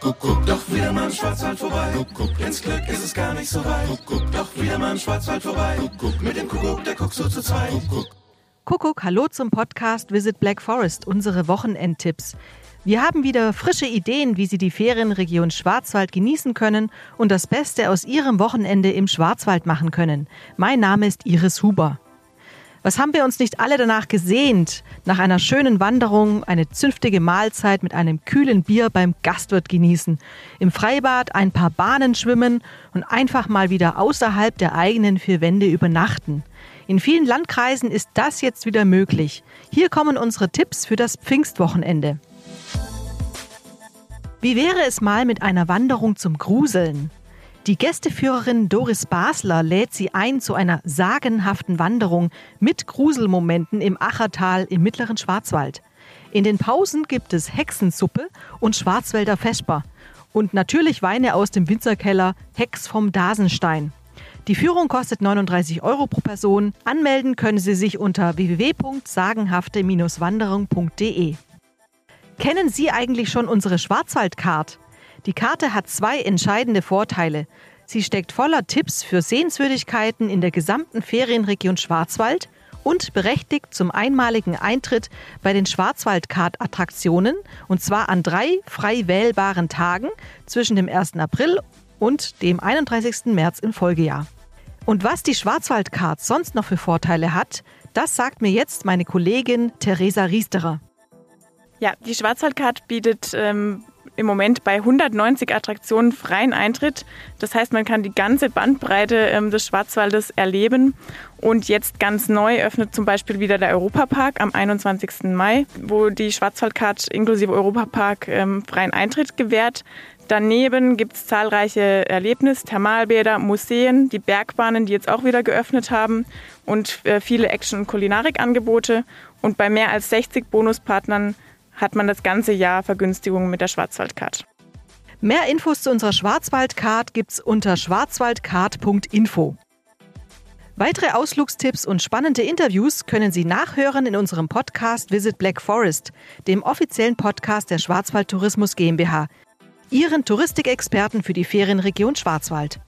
Kuckuck, doch wieder mal im Schwarzwald vorbei. Kuckuck, ins Glück ist es gar nicht so weit. Kuckuck, doch wieder mal im Schwarzwald vorbei. Kuckuck, mit dem Kuckuck, der guckt so zu zweit. Kuckuck. Kuckuck, hallo zum Podcast Visit Black Forest, unsere Wochenendtipps. Wir haben wieder frische Ideen, wie Sie die Ferienregion Schwarzwald genießen können und das Beste aus Ihrem Wochenende im Schwarzwald machen können. Mein Name ist Iris Huber. Was haben wir uns nicht alle danach gesehnt? Nach einer schönen Wanderung eine zünftige Mahlzeit mit einem kühlen Bier beim Gastwirt genießen, im Freibad ein paar Bahnen schwimmen und einfach mal wieder außerhalb der eigenen vier Wände übernachten. In vielen Landkreisen ist das jetzt wieder möglich. Hier kommen unsere Tipps für das Pfingstwochenende. Wie wäre es mal mit einer Wanderung zum Gruseln? Die Gästeführerin Doris Basler lädt Sie ein zu einer sagenhaften Wanderung mit Gruselmomenten im Achertal im mittleren Schwarzwald. In den Pausen gibt es Hexensuppe und Schwarzwälder Vesper und natürlich Weine aus dem Winzerkeller Hex vom Dasenstein. Die Führung kostet 39 Euro pro Person. Anmelden können Sie sich unter www.sagenhafte-wanderung.de. Kennen Sie eigentlich schon unsere Schwarzwaldcard? Die Karte hat zwei entscheidende Vorteile. Sie steckt voller Tipps für Sehenswürdigkeiten in der gesamten Ferienregion Schwarzwald und berechtigt zum einmaligen Eintritt bei den Schwarzwaldkart-Attraktionen und zwar an drei frei wählbaren Tagen zwischen dem 1. April und dem 31. März im Folgejahr. Und was die Schwarzwaldkart sonst noch für Vorteile hat, das sagt mir jetzt meine Kollegin Theresa Riesterer. Ja, die Schwarzwaldkart bietet ähm, im Moment bei 190 Attraktionen freien Eintritt. Das heißt, man kann die ganze Bandbreite ähm, des Schwarzwaldes erleben. Und jetzt ganz neu öffnet zum Beispiel wieder der Europapark am 21. Mai, wo die Schwarzwaldkarte inklusive Europapark ähm, freien Eintritt gewährt. Daneben gibt es zahlreiche Erlebnis-, Thermalbäder, Museen, die Bergbahnen, die jetzt auch wieder geöffnet haben und äh, viele Action- und Kulinarikangebote. Und bei mehr als 60 Bonuspartnern hat man das ganze Jahr Vergünstigungen mit der Schwarzwaldcard. Mehr Infos zu unserer Schwarzwaldcard gibt's unter schwarzwaldcard.info. Weitere Ausflugstipps und spannende Interviews können Sie nachhören in unserem Podcast Visit Black Forest, dem offiziellen Podcast der Schwarzwald Tourismus GmbH, Ihren Touristikexperten für die Ferienregion Schwarzwald.